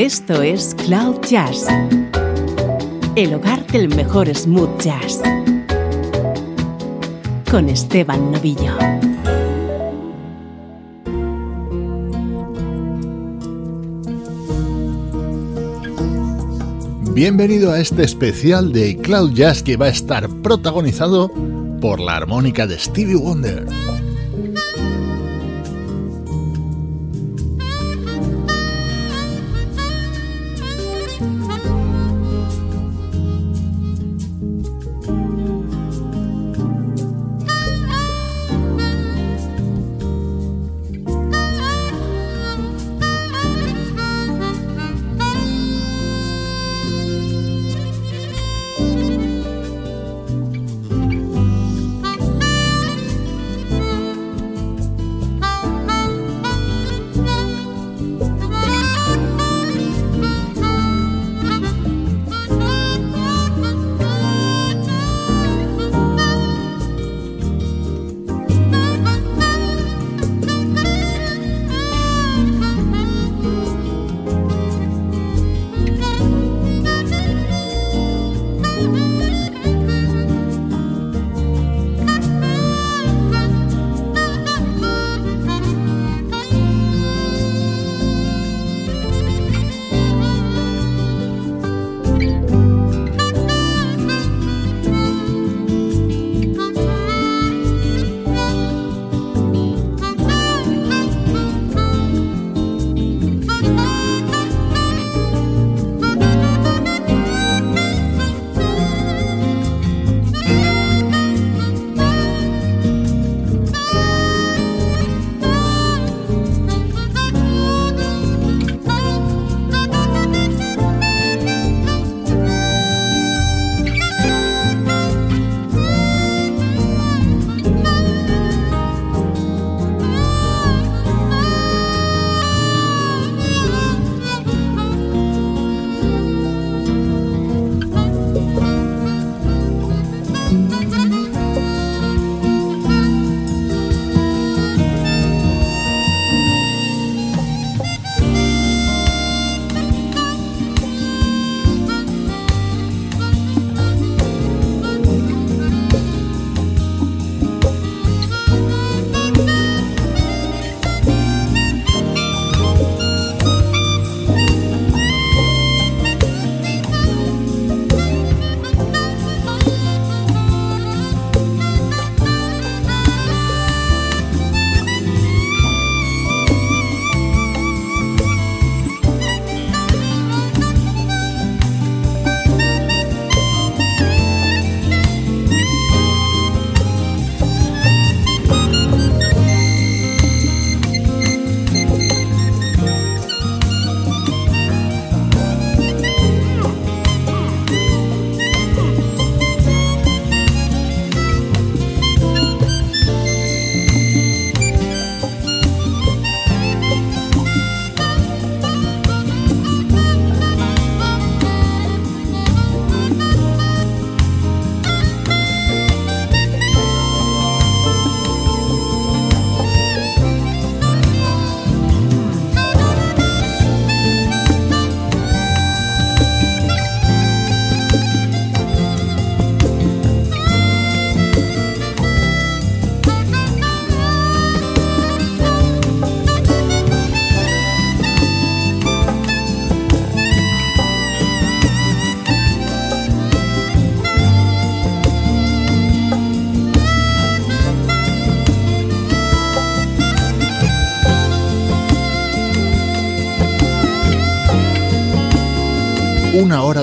Esto es Cloud Jazz, el hogar del mejor smooth jazz, con Esteban Novillo. Bienvenido a este especial de Cloud Jazz que va a estar protagonizado por la armónica de Stevie Wonder.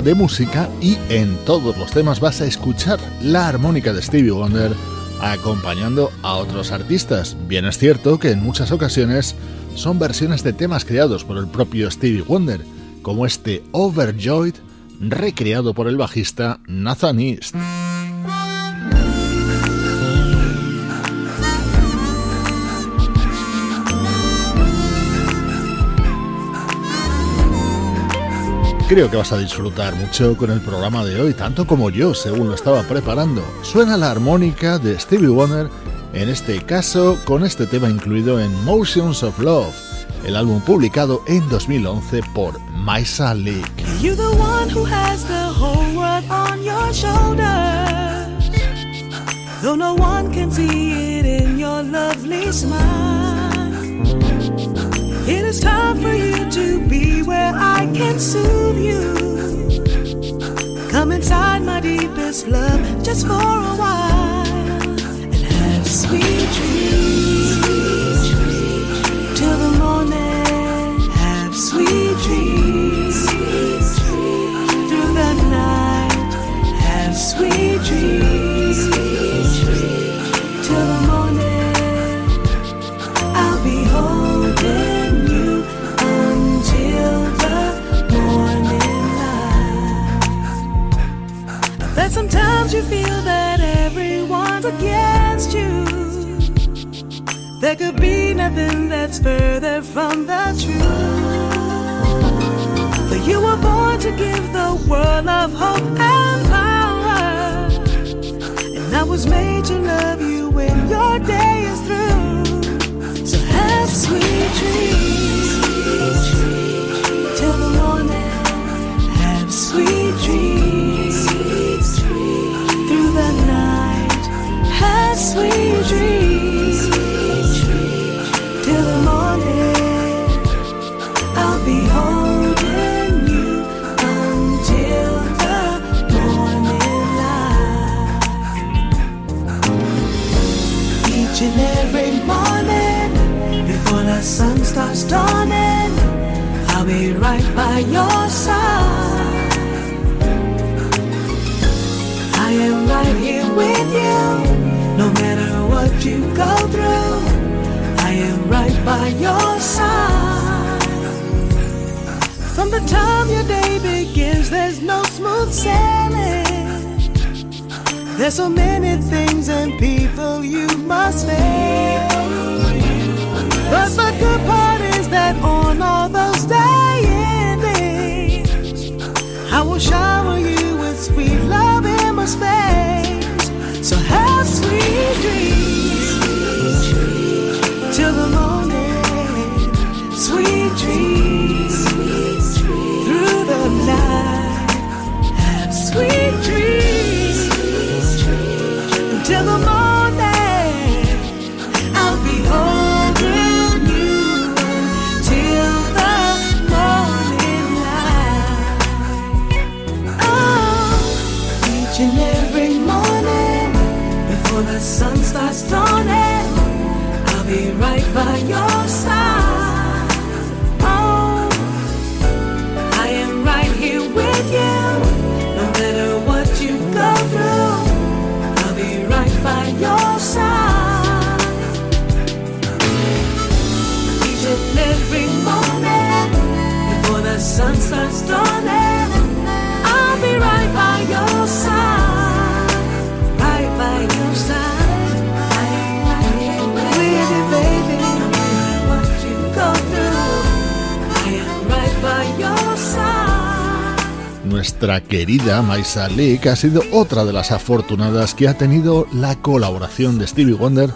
De música y en todos los temas vas a escuchar la armónica de Stevie Wonder acompañando a otros artistas. Bien es cierto que en muchas ocasiones son versiones de temas creados por el propio Stevie Wonder, como este Overjoyed recreado por el bajista Nathan East. Creo que vas a disfrutar mucho con el programa de hoy, tanto como yo, según lo estaba preparando. Suena la armónica de Stevie Wonder, en este caso con este tema incluido en Motions of Love, el álbum publicado en 2011 por Maisa Leak. Though no one can see it in your lovely smile. It is time for you to be where I can soothe you. Come inside my deepest love just for a while and have sweet from the you go through, I am right by your side. From the time your day begins, there's no smooth sailing. There's so many things and people you must face. But the good part is that querida Maisa Leak ha sido otra de las afortunadas que ha tenido la colaboración de Stevie Wonder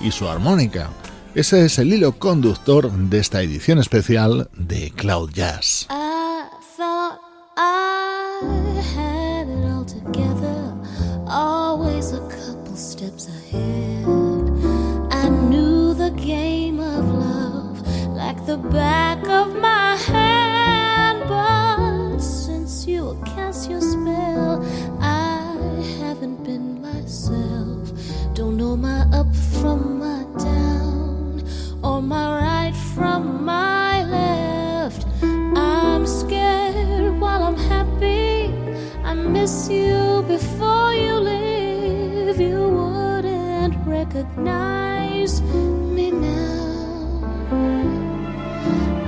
y su armónica. Ese es el hilo conductor de esta edición especial de Cloud Jazz. From my left. I'm scared while I'm happy. I miss you before you leave. You wouldn't recognize me now.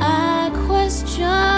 I question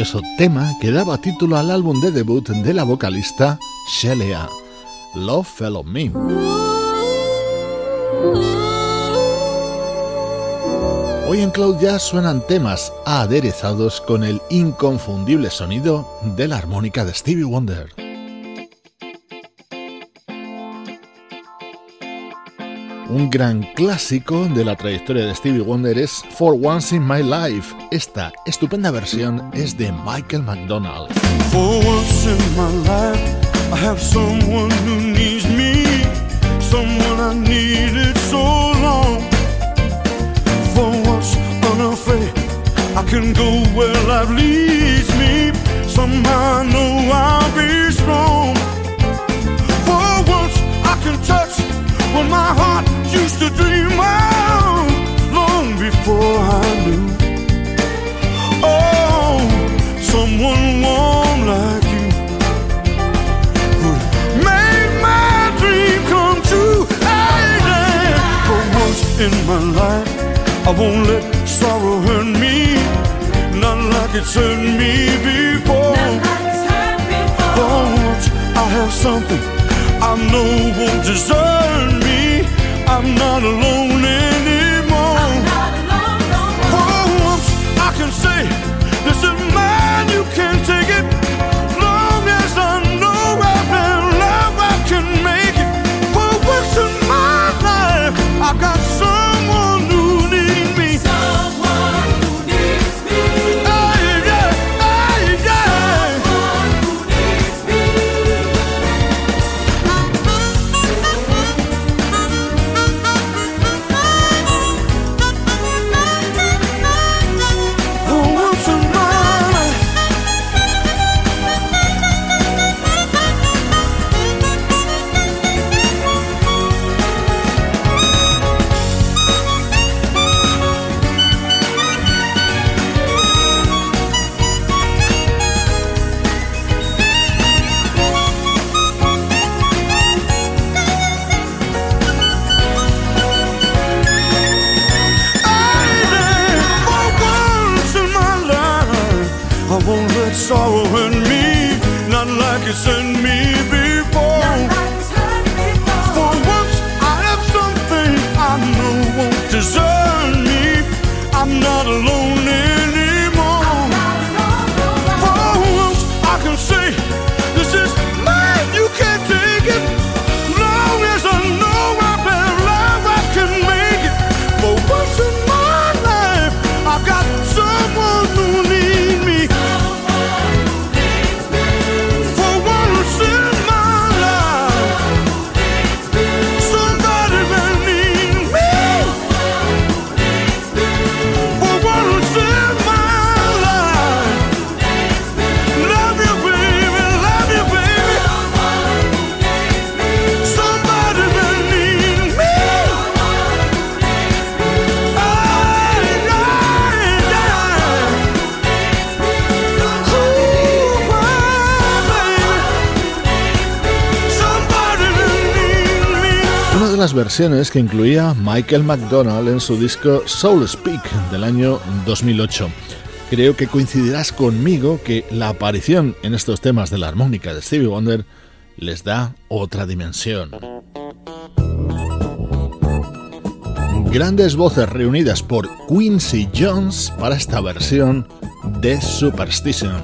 maravilloso tema que daba título al álbum de debut de la vocalista Shelea, Love Fellow Me. Hoy en Cloud Jazz suenan temas aderezados con el inconfundible sonido de la armónica de Stevie Wonder. Un gran clásico de la trayectoria de Stevie Wonder es For Once in My Life. Esta estupenda versión es de Michael McDonald. For once in my life, I have someone who needs me, someone I needed so long. For once unafraid, I can go where life leads me. Somehow I know I'll be strong. For once I can touch what my heart used to dream of long before I knew. Oh, someone warm like you would make my dream come true. Hey, yeah. For once in my life, I won't let sorrow hurt me, not like it's hurt me before. For once, I have something I know won't desert me. I'm not alone anymore. I'm not alone, no more. For once, I can say, this is mine, you can't las versiones que incluía Michael McDonald en su disco Soul Speak del año 2008. Creo que coincidirás conmigo que la aparición en estos temas de la armónica de Stevie Wonder les da otra dimensión. Grandes voces reunidas por Quincy Jones para esta versión de Superstition.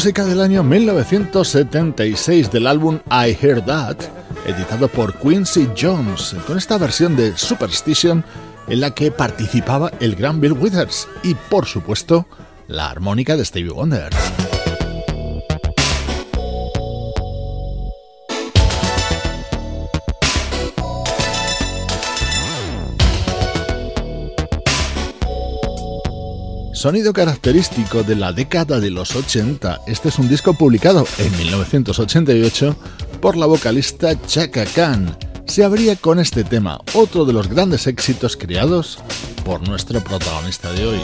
Música del año 1976 del álbum I Hear That, editado por Quincy Jones, con esta versión de Superstition en la que participaba el gran Bill Withers y, por supuesto, la armónica de Stevie Wonder. Sonido característico de la década de los 80, este es un disco publicado en 1988 por la vocalista Chaka Khan. Se abría con este tema, otro de los grandes éxitos creados por nuestro protagonista de hoy.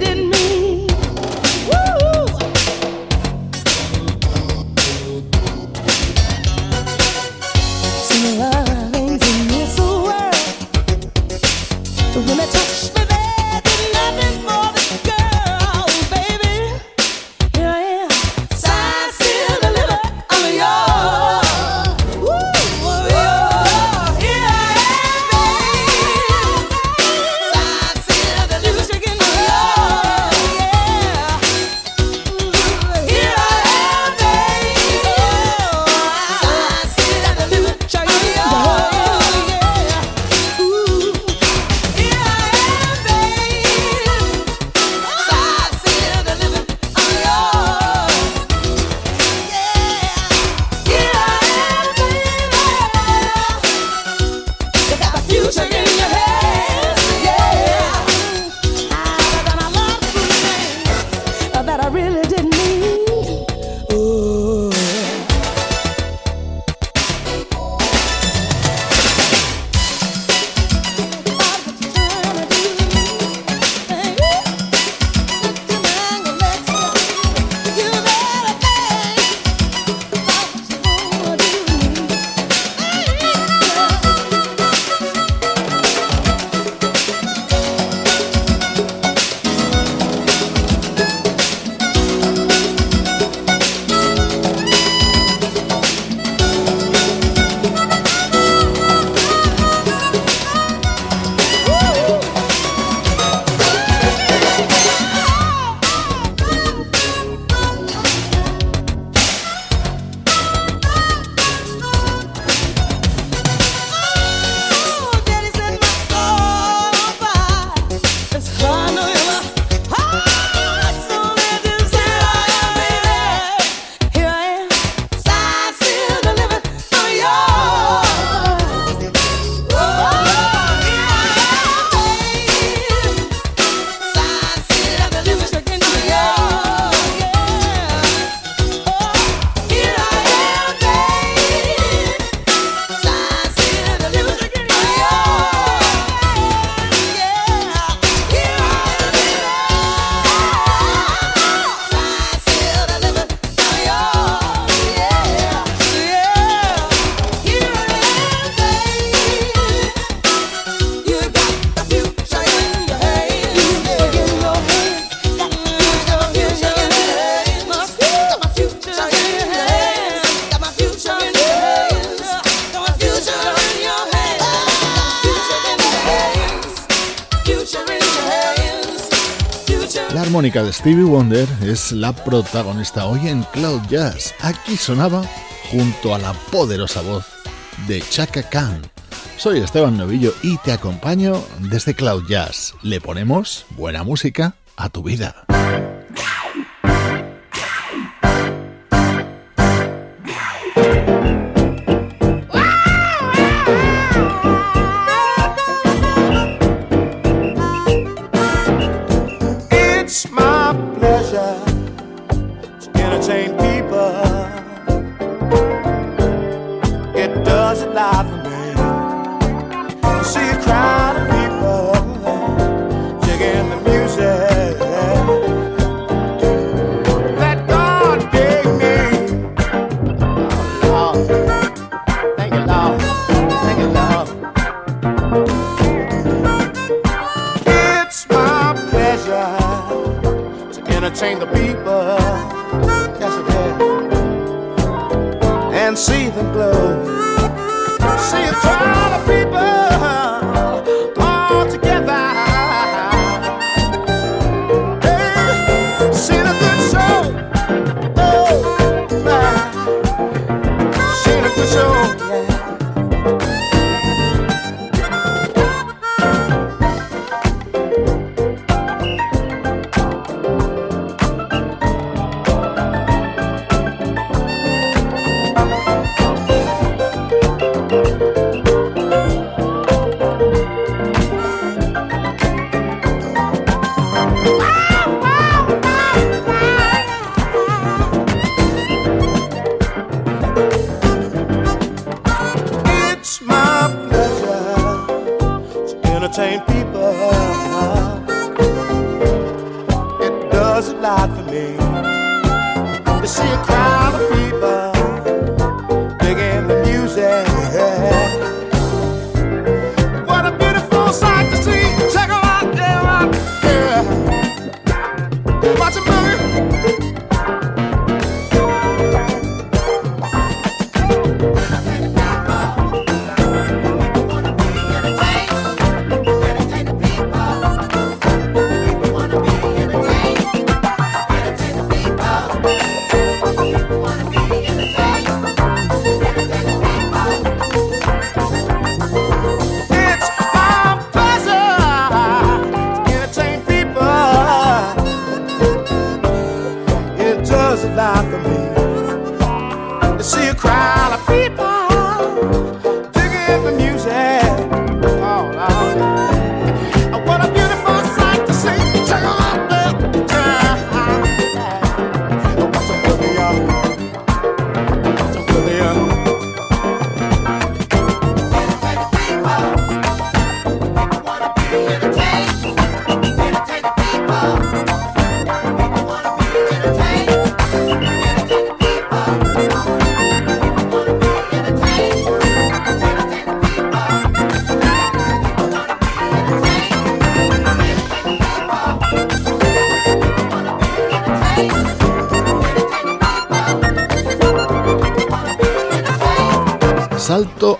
didn't Stevie Wonder es la protagonista hoy en Cloud Jazz. Aquí sonaba junto a la poderosa voz de Chaka Khan. Soy Esteban Novillo y te acompaño desde Cloud Jazz. Le ponemos buena música a tu vida.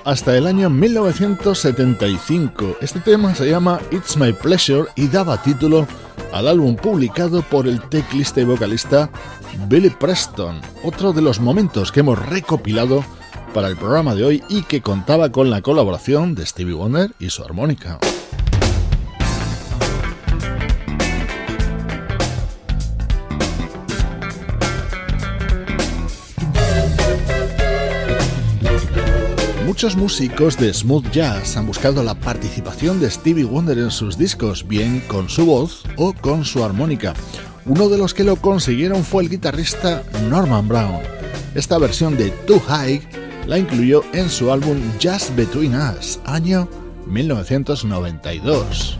Hasta el año 1975. Este tema se llama It's My Pleasure y daba título al álbum publicado por el teclista y vocalista Billy Preston, otro de los momentos que hemos recopilado para el programa de hoy y que contaba con la colaboración de Stevie Wonder y su armónica. Muchos músicos de smooth jazz han buscado la participación de Stevie Wonder en sus discos, bien con su voz o con su armónica. Uno de los que lo consiguieron fue el guitarrista Norman Brown. Esta versión de Too High la incluyó en su álbum Just Between Us, año 1992.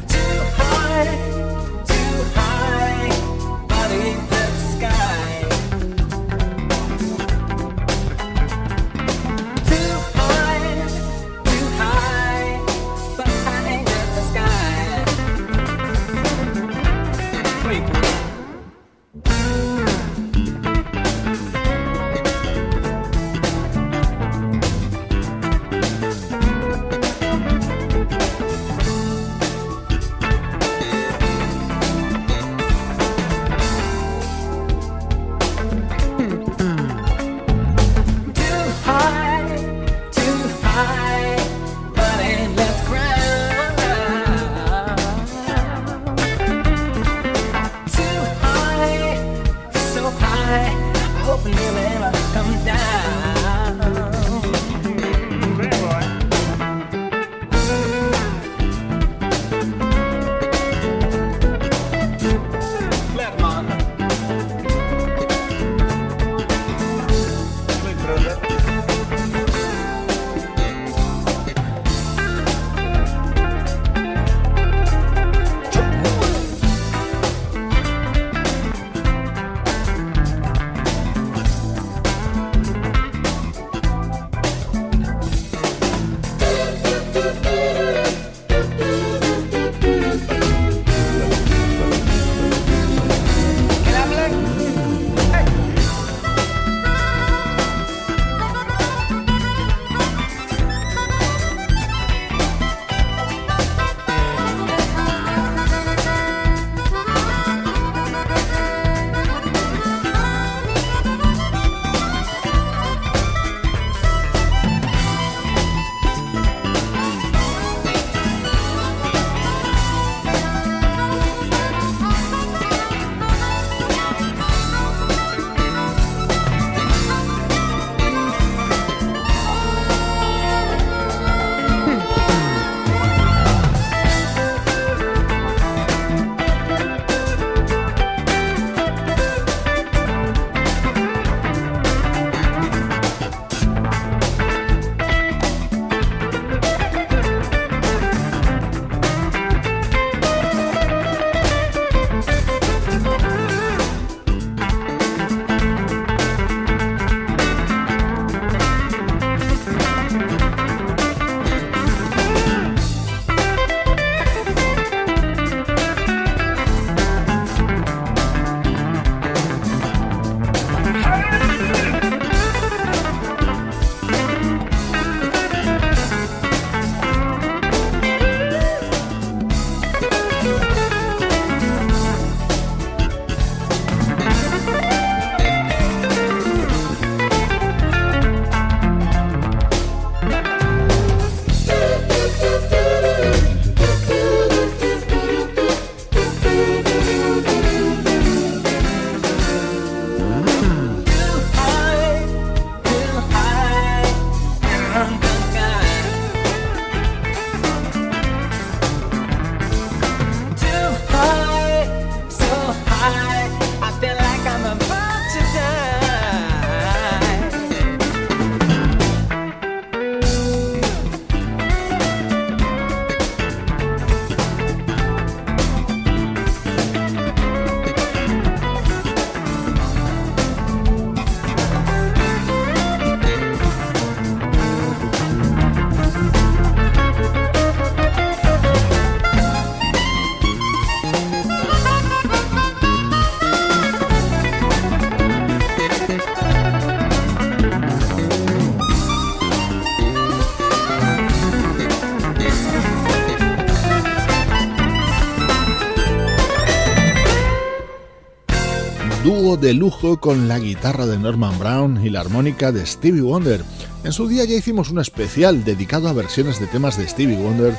De lujo con la guitarra de Norman Brown y la armónica de Stevie Wonder. En su día ya hicimos un especial dedicado a versiones de temas de Stevie Wonder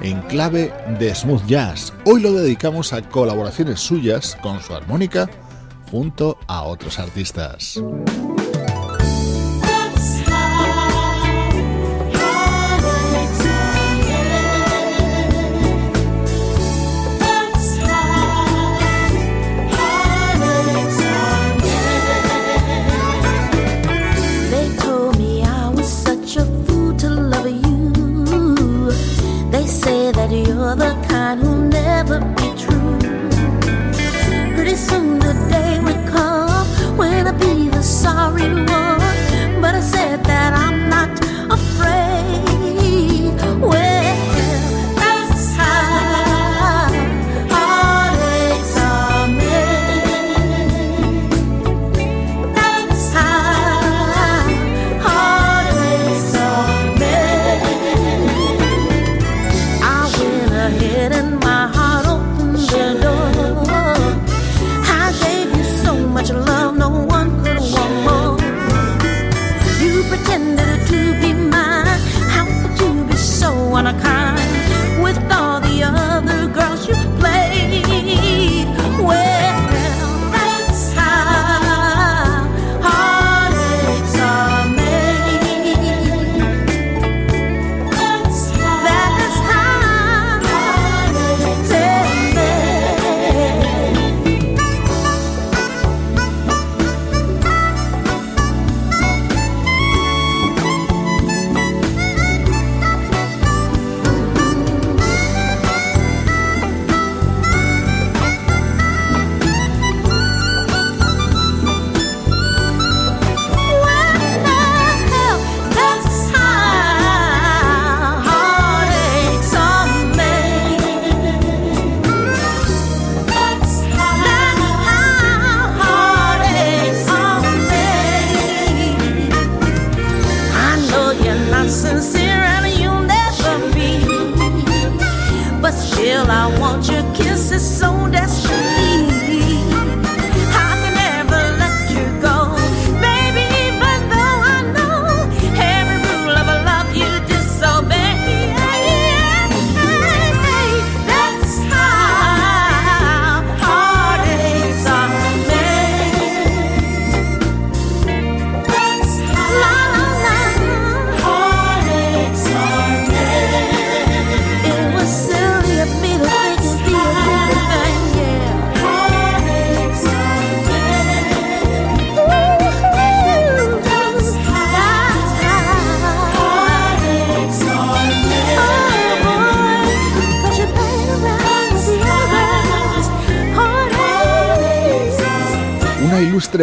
en clave de smooth jazz. Hoy lo dedicamos a colaboraciones suyas con su armónica junto a otros artistas.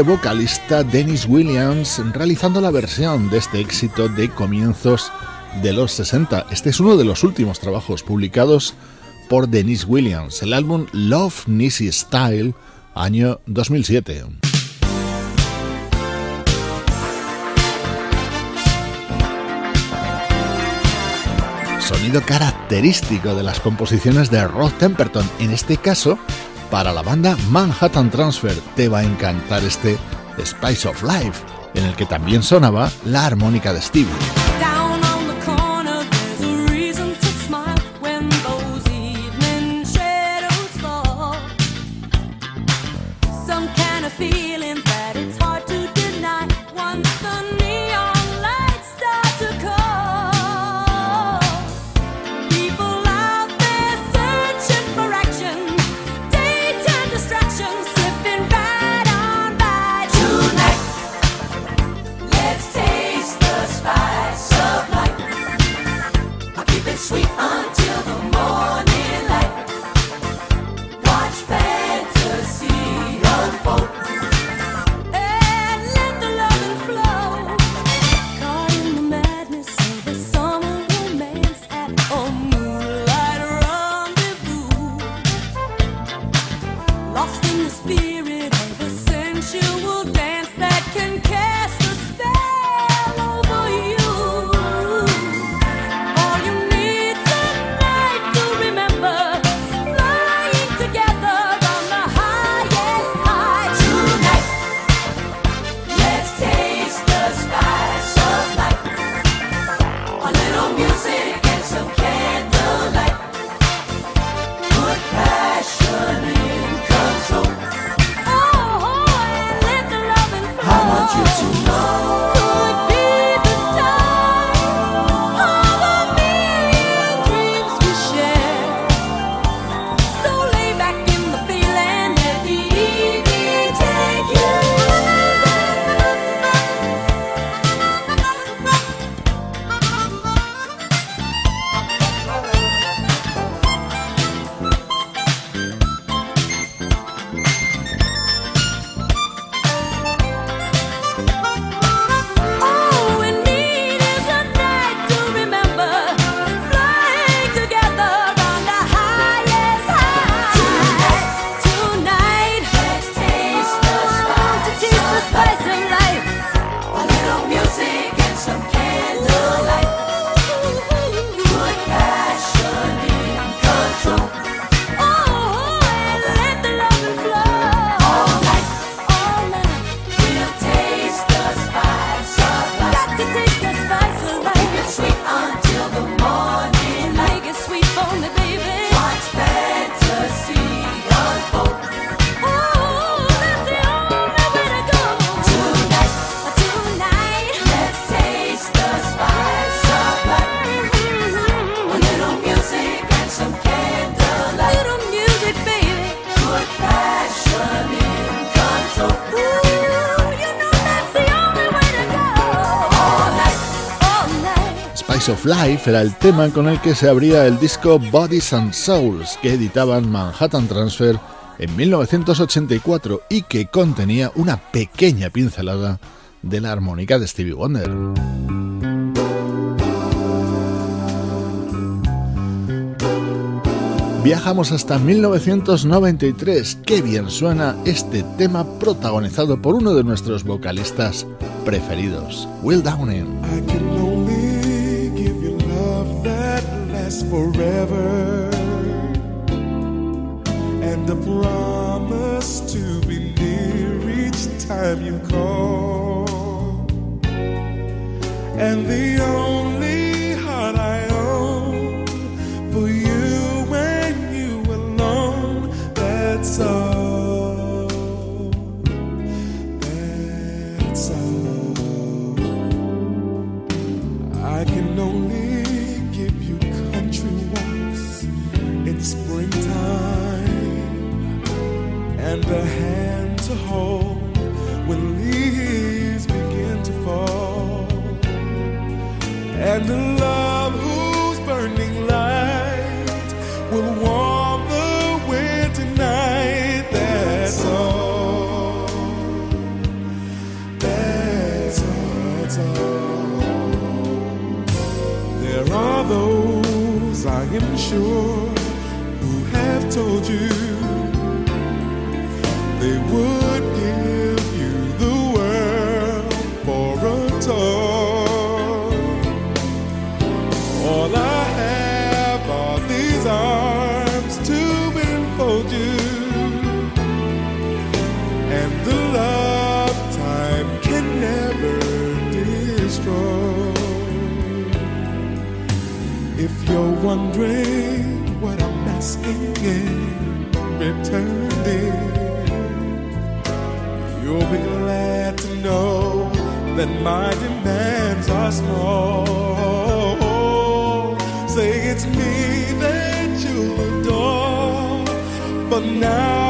Vocalista Dennis Williams realizando la versión de este éxito de comienzos de los 60. Este es uno de los últimos trabajos publicados por Dennis Williams, el álbum Love Nissy Style, año 2007. Sonido característico de las composiciones de Rod Temperton, en este caso para la banda Manhattan Transfer. Te va a encantar este Spice of Life, en el que también sonaba la armónica de Stevie. Of Life era el tema con el que se abría el disco Bodies and Souls que editaban Manhattan Transfer en 1984 y que contenía una pequeña pincelada de la armónica de Stevie Wonder. Viajamos hasta 1993. Qué bien suena este tema protagonizado por uno de nuestros vocalistas preferidos, Will Downing. Lasts forever. And a promise to be near each time you call. And the only a hand to hold when leaves begin to fall and the love whose burning light will warm the winter night. That's all. That's all. That's all. There are those I am sure you're wondering what I'm asking in return, dear, you'll be glad to know that my demands are small. Say it's me that you'll adore, but now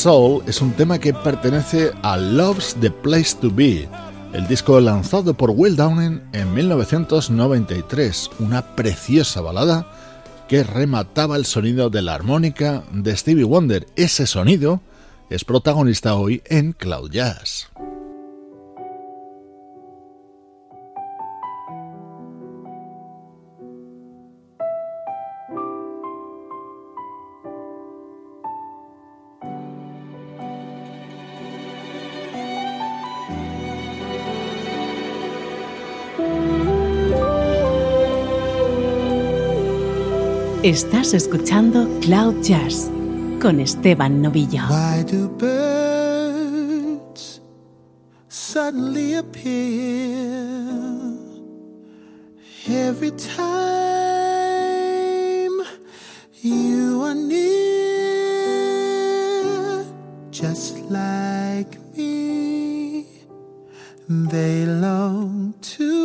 Soul es un tema que pertenece a Love's the Place to Be, el disco lanzado por Will Downing en 1993, una preciosa balada que remataba el sonido de la armónica de Stevie Wonder. Ese sonido es protagonista hoy en Cloud Jazz. Estás escuchando Cloud Jazz con Esteban Novillo. Do birds suddenly appear every time you are? Just like me, they long to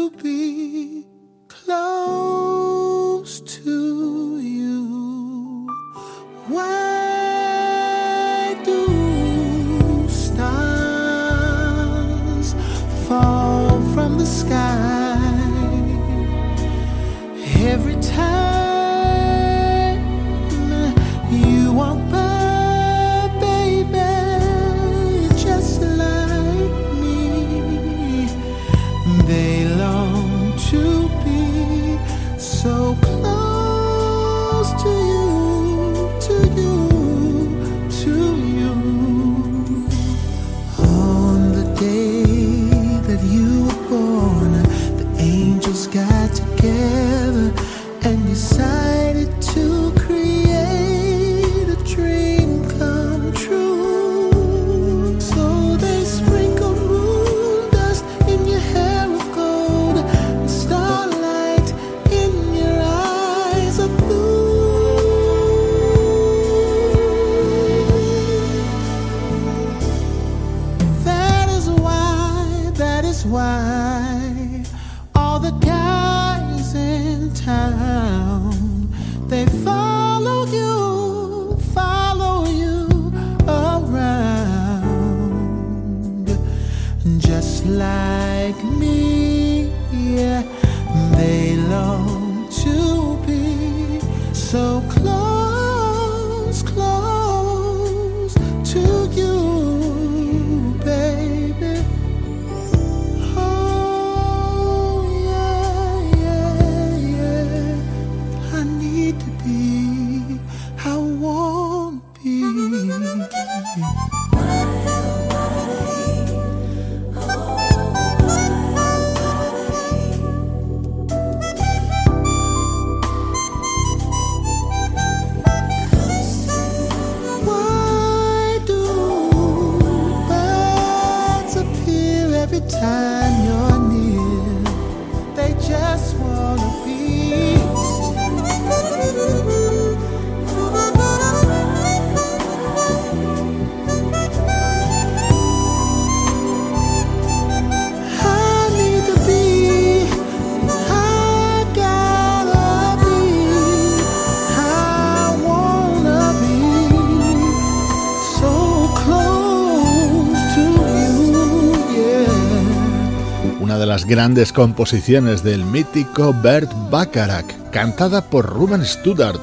grandes composiciones del mítico Bert Bacharach, cantada por Ruben Studdard,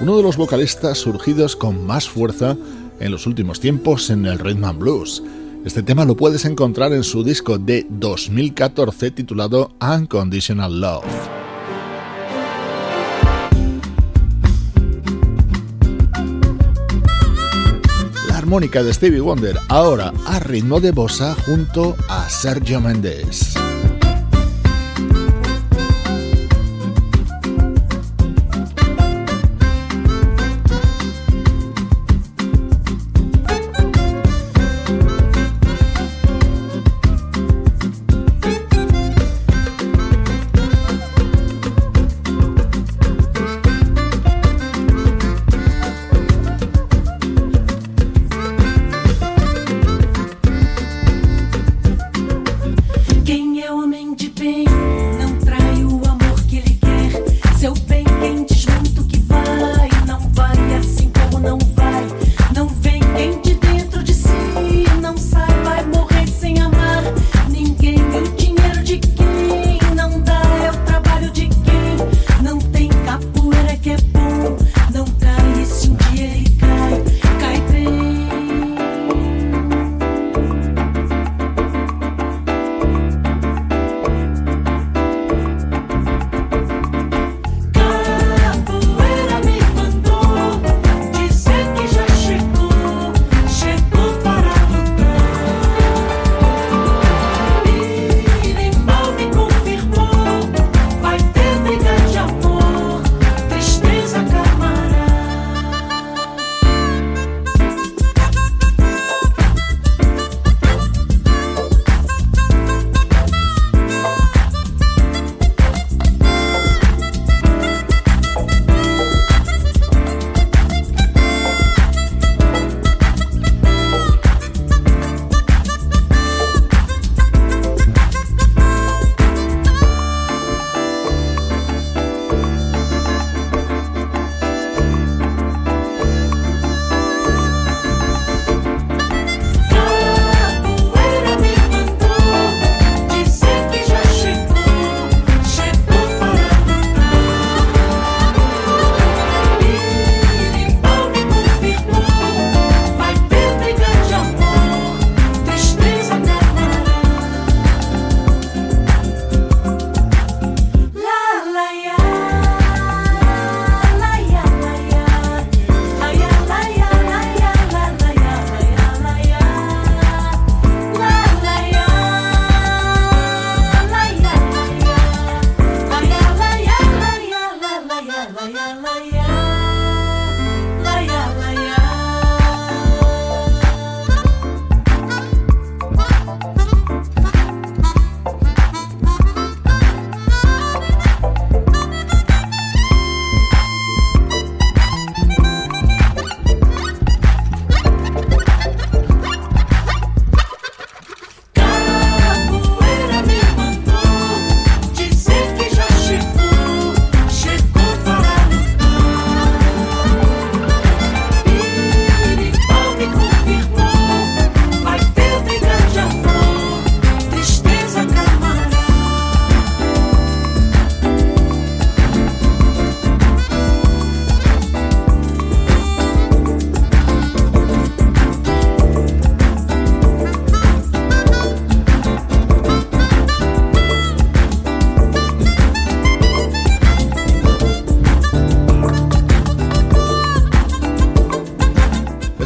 uno de los vocalistas surgidos con más fuerza en los últimos tiempos en el rhythm and blues. Este tema lo puedes encontrar en su disco de 2014 titulado Unconditional Love. La armónica de Stevie Wonder, ahora a ritmo de bossa junto a Sergio Méndez.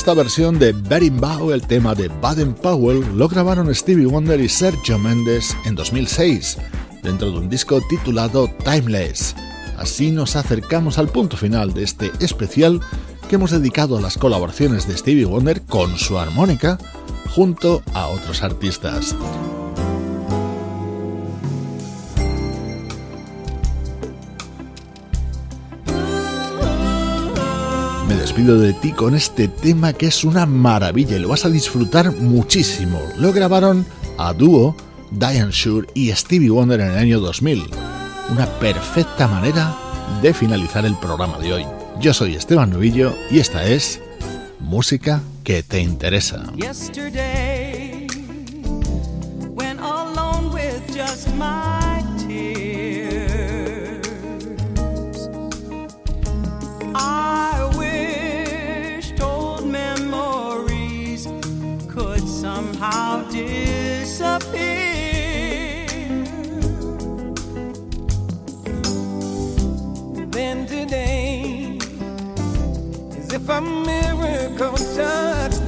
Esta versión de Berimbau, el tema de Baden Powell, lo grabaron Stevie Wonder y Sergio Mendes en 2006, dentro de un disco titulado Timeless. Así nos acercamos al punto final de este especial que hemos dedicado a las colaboraciones de Stevie Wonder con su armónica junto a otros artistas. Despido de ti con este tema que es una maravilla y lo vas a disfrutar muchísimo. Lo grabaron a dúo Diane Shure y Stevie Wonder en el año 2000. Una perfecta manera de finalizar el programa de hoy. Yo soy Esteban Novillo y esta es Música que te interesa. Yesterday, when alone with just my if a miracle touched